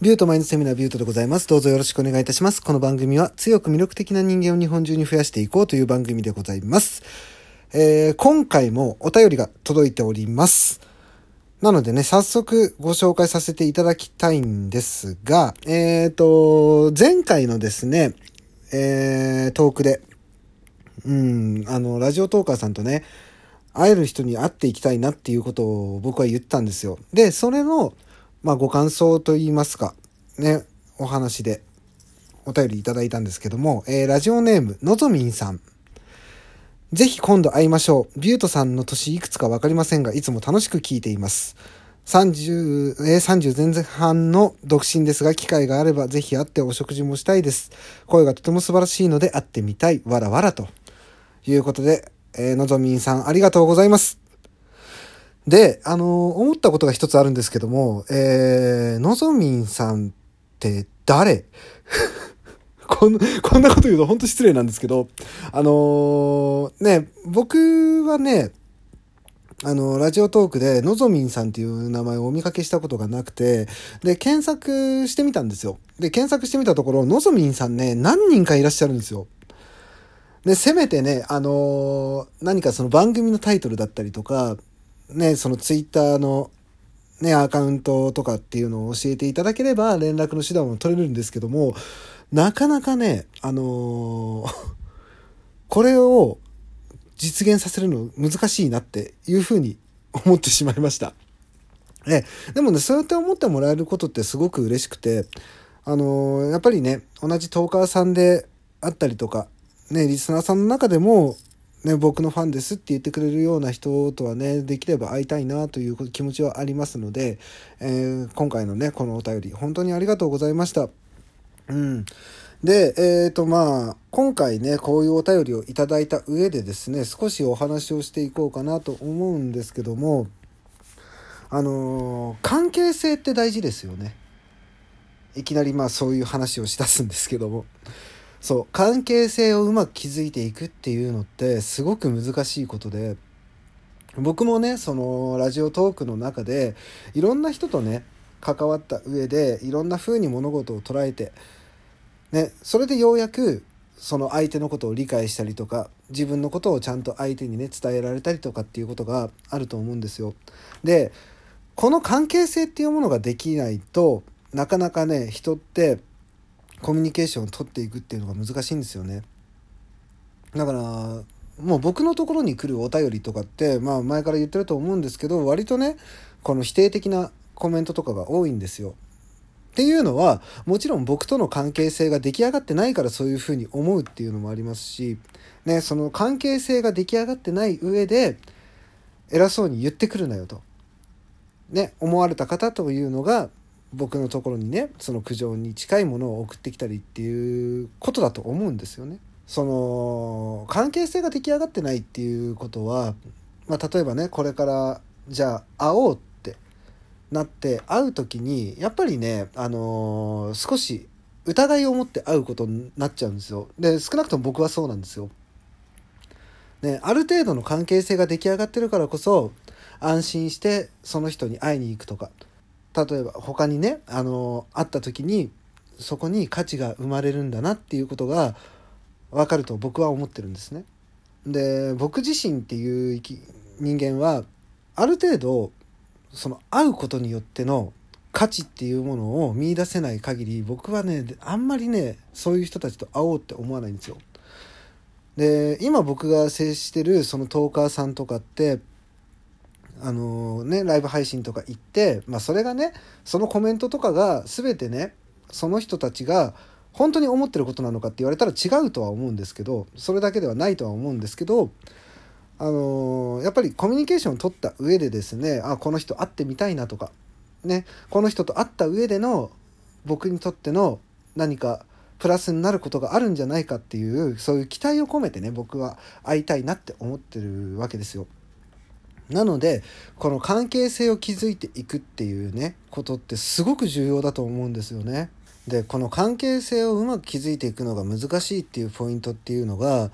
ビュートマインドセミナービュートでございます。どうぞよろしくお願いいたします。この番組は強く魅力的な人間を日本中に増やしていこうという番組でございます。えー今回もお便りが届いております。なのでね、早速ご紹介させていただきたいんですが、えっ、と、前回のですね、えートークで、うん、あの、ラジオトーカーさんとね、会える人に会っていきたいなっていうことを僕は言ったんですよ。で、それの、まあ、ご感想といいますか、ね、お話でお便りいただいたんですけども、えーラジオネーム、のぞみんさん。ぜひ今度会いましょう。ビュートさんの年いくつかわかりませんが、いつも楽しく聞いています。30、えー30前半の独身ですが、機会があればぜひ会ってお食事もしたいです。声がとても素晴らしいので会ってみたい。わらわらということで、えーのぞみんさんありがとうございます。で、あの思ったことが一つあるんですけども、えーのぞみんさんって誰？こんこんなこと言うと本当失礼なんですけど、あのーね、僕はね、あの、ラジオトークで、のぞみんさんっていう名前をお見かけしたことがなくて、で、検索してみたんですよ。で、検索してみたところ、のぞみんさんね、何人かいらっしゃるんですよ。で、せめてね、あのー何かその番組のタイトルだったりとか、ね、そのツイッターのね、アカウントとかっていうのを教えていただければ連絡の手段も取れるんですけども、なかなかね、あのー これを実現させるの難しいなっていうふうに思ってしまいました。えでもね、そうやって思ってもらえることってすごく嬉しくて、あのーやっぱりね、同じトーカーさんであったりとか、ね、リスナーさんの中でも、ね、僕のファンですって言ってくれるような人とはね、できれば会いたいなという気持ちはありますので、えー今回のね、このお便り、本当にありがとうございました。うん。で、えっ、とまあ、今回ね、こういうお便りをいただいた上でですね、少しお話をしていこうかなと思うんですけども、あのー関係性って大事ですよね。いきなりまあそういう話をしだすんですけども。そう、関係性をうまく築いていくっていうのってすごく難しいことで、僕もね、そのラジオトークの中でいろんな人とね、関わった上でいろんな風に物事を捉えて、ね、それでようやくその相手のことを理解したりとか自分のことをちゃんと相手にね伝えられたりとかっていうことがあると思うんですよ。でこの関係性っていうものができないとなかなかね人ってコミュニケーションを取っていくっていうのが難しいんですよね。だからもう僕のところに来るお便りとかってまあ前から言ってると思うんですけど割とねこの否定的なコメントとかが多いんですよ。っていうのはもちろん僕との関係性が出来上がってないからそういうふうに思うっていうのもありますし、ね、その関係性が出来上がってない上で偉そうに言ってくるなよと、ね、思われた方というのが僕のところにねその苦情に近いものを送ってきたりっていうことだと思うんですよね。その関係性が出来上がってないっていうことは、まあ、例えばねこれからじゃあ会おうってなって会う時にやっぱりね、あのー少し疑いを持って会うことになっちゃうんですよ。で少なくとも僕はそうなんですよ。ね、ある程度の関係性が出来上がってるからこそ安心してその人に会いに行くとか例えば他にね、あのー会った時にそこに価値が生まれるんだなっていうことが分かると僕は思ってるんですね。で僕自身っていう人間はある程度その会うことによっての価値っていうものを見出せない限り僕はねあんまりねそういう人たちと会おうって思わないんですよ。で今僕が接してるそのトーカーさんとかってあのねライブ配信とか行って、まあ、それがねそのコメントとかが全てねその人たちが本当に思ってることなのかって言われたら違うとは思うんですけどそれだけではないとは思うんですけどあのーやっぱりコミュニケーションを取った上でですねあこの人会ってみたいなとか、ね、この人と会った上での僕にとっての何かプラスになることがあるんじゃないかっていうそういう期待を込めてね僕は会いたいなって思ってるわけですよ。なのでこの関係性を築いていくっていうねことってすごく重要だと思うんですよね。でこの関係性をうまく築いていくのが難しいっていうポイントっていうのが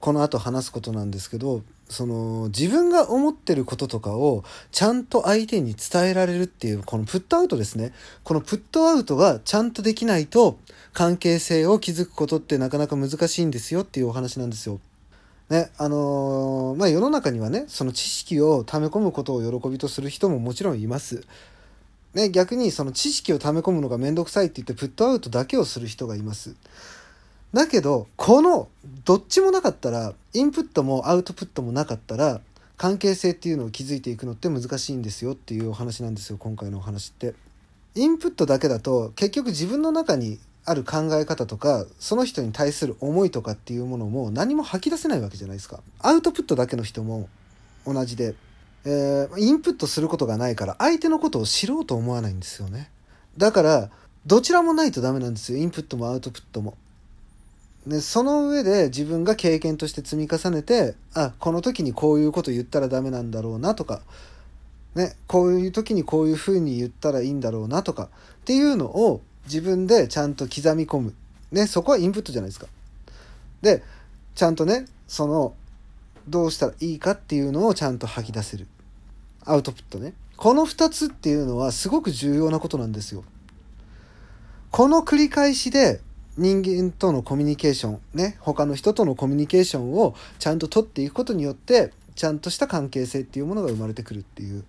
この後話すことなんですけどその自分が思ってることとかをちゃんと相手に伝えられるっていうこのプットアウトですねこのプットアウトがちゃんとできないと関係性を築くことってなかなか難しいんですよっていうお話なんですよ。ねあのー、まあ世の中にはねその知識を溜め込むことを喜びとする人ももちろんいます。ね、逆にその知識を溜め込むのがめんどくさいって言ってプットアウトだけをする人がいます。だけどこのどっちもなかったらインプットもアウトプットもなかったら関係性っていうのを築いていくのって難しいんですよっていうお話なんですよ今回のお話って。インプットだけだと結局自分の中にある考え方とかその人に対する思いとかっていうものも何も吐き出せないわけじゃないですか。アウトプットだけの人も同じで、えー、インプットすることがないから相手のことを知ろうと思わないんですよね。だからどちらもないとダメなんですよインプットもアウトプットも。でその上で自分が経験として積み重ねてあこの時にこういうこと言ったらダメなんだろうなとか、ね、こういう時にこういうふうに言ったらいいんだろうなとかっていうのを自分でちゃんと刻み込む、ね、そこはインプットじゃないですか。でちゃんとねそのどうしたらいいかっていうのをちゃんと吐き出せるアウトプットねこの2つっていうのはすごく重要なことなんですよ。この繰り返しで人間とのコミュニケーションね他の人とのコミュニケーションをちゃんと取っていくことによってちゃんとした関係性っていうものが生まれてくるっていう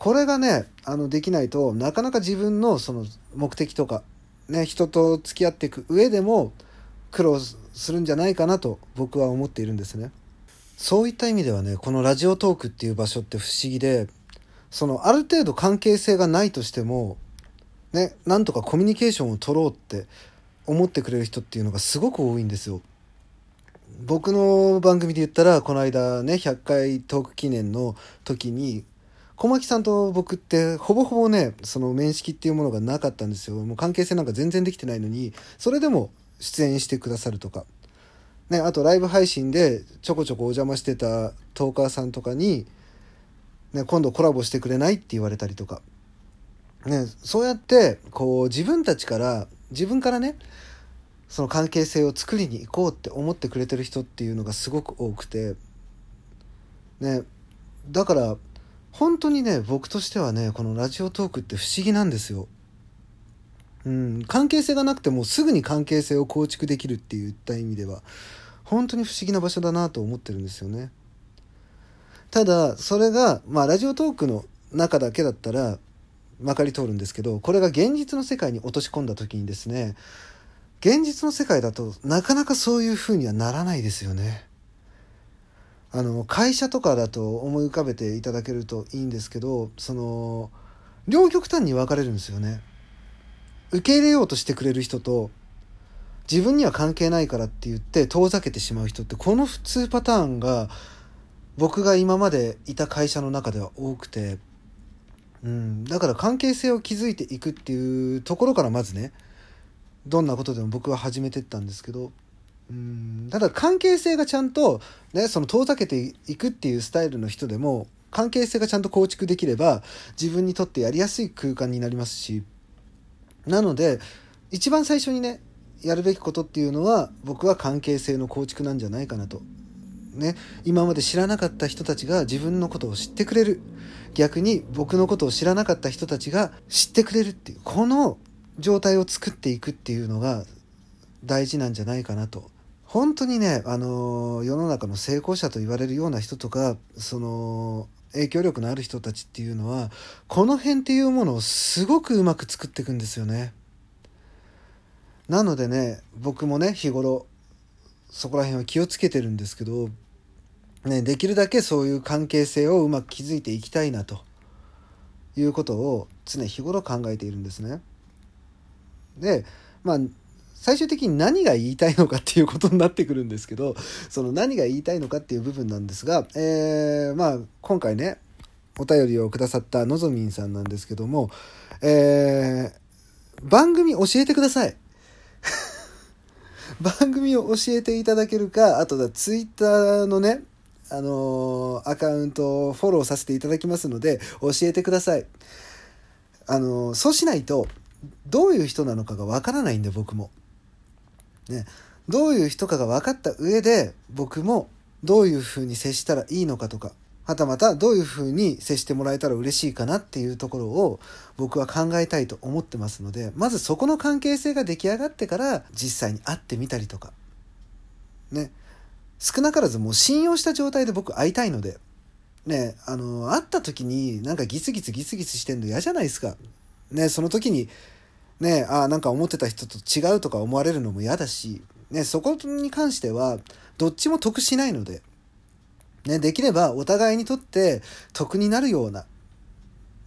これがねあのできないとなかなか自分のその目的とか、ね、人と付き合っていく上でも苦労するんじゃないかなと僕は思っているんですね。そういった意味ではねこのラジオトークっていう場所って不思議でそのある程度関係性がないとしてもね、なんとかコミュニケーションを取ろうって思ってくれる人っていうのがすごく多いんですよ。僕の番組で言ったらこの間ね100回トーク記念の時に小牧さんと僕ってほぼほぼねその面識っていうものがなかったんですよ。もう関係性なんか全然できてないのにそれでも出演してくださるとか、ね、あとライブ配信でちょこちょこお邪魔してたトーカーさんとかに、ね、今度コラボしてくれないって言われたりとか。ね、そうやってこう自分たちから自分からねその関係性を作りに行こうって思ってくれてる人っていうのがすごく多くて、ね、だから本当にね僕としてはねこのラジオトークって不思議なんですよ。うん、関係性がなくてもすぐに関係性を構築できるっていった意味では本当に不思議な場所だなと思ってるんですよね。ただそれがまあラジオトークの中だけだったらまかり通るんですけどこれが現実の世界に落とし込んだ時にですね現実の世界だとなかなかそういう風にはならないですよね。あの会社とかだと思い浮かべていただけるといいんですけどその両極端に分かれるんですよね。受け入れようとしてくれる人と自分には関係ないからって言って遠ざけてしまう人ってこの普通パターンが僕が今までいた会社の中では多くてうん、だから関係性を築いていくっていうところからまずねどんなことでも僕は始めてったんですけどうんただ関係性がちゃんと、ね、その遠ざけていくっていうスタイルの人でも関係性がちゃんと構築できれば自分にとってやりやすい空間になりますし。なので一番最初にねやるべきことっていうのは僕は関係性の構築なんじゃないかなと。ね、今まで知らなかった人たちが自分のことを知ってくれる。逆に僕のことを知らなかった人たちが知ってくれるっていうこの状態を作っていくっていうのが大事なんじゃないかなと。本当にね、あの世の中の成功者と言われるような人とかその影響力のある人たちっていうのはこの辺っていうものをすごくうまく作っていくんですよね。なのでね僕もね日頃そこら辺は気をつけてるんですけど、ね、できるだけそういう関係性をうまく築いていきたいなということを常日頃考えているんですね。でまあ最終的に何が言いたいのかっていうことになってくるんですけどその何が言いたいのかっていう部分なんですが、えー、まあ今回ねお便りをくださったのぞみんさんなんですけども、えー、番組教えてください。番組を教えていただけるか、あとだ、ツイッターのね、あのー、アカウントをフォローさせていただきますので、教えてください。あのー、そうしないと、どういう人なのかがわからないんで、僕も。ね。どういう人かが分かった上で、僕もどういうふうに接したらいいのかとか、はたまたどういうふうに接してもらえたら嬉しいかなっていうところを僕は考えたいと思ってますので、まずそこの関係性が出来上がってから実際に会ってみたりとか、ね、少なからずもう信用した状態で僕会いたいので、ね、あの、会った時になんかギスギスギスギスしてんの嫌じゃないですか。ね、その時に、ね、あなんか思ってた人と違うとか思われるのも嫌だし、ね、そこに関しては、どっちも得しないので、ね、できればお互いにとって得になるような、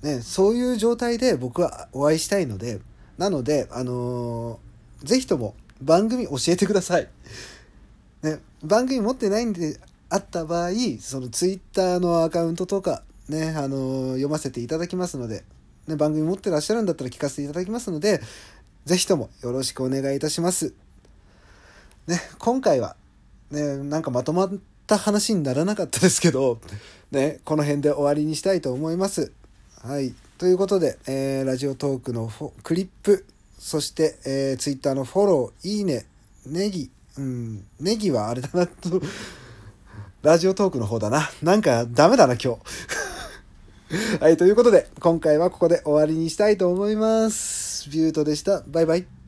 ね、そういう状態で僕はお会いしたいので、なので、あのー、ぜひとも番組教えてください。ね、番組持ってないんであった場合、そのツイッターのアカウントとか、ね、あのー、読ませていただきますので、ね、番組持ってらっしゃるんだったら聞かせていただきますので、ぜひともよろしくお願いいたします。ね、今回は、ね、なんかまとまった話にならなかったですけど、ね、この辺で終わりにしたいと思います。はい。ということで、えー、ラジオトークのクリップ、そして、えー、ツイッターのフォロー、いいね、ネギ、うん、ネギはあれだなと、ラジオトークの方だな。なんかダメだな、今日。はい、ということで、今回はここで終わりにしたいと思います。ビュートでした。バイバイ。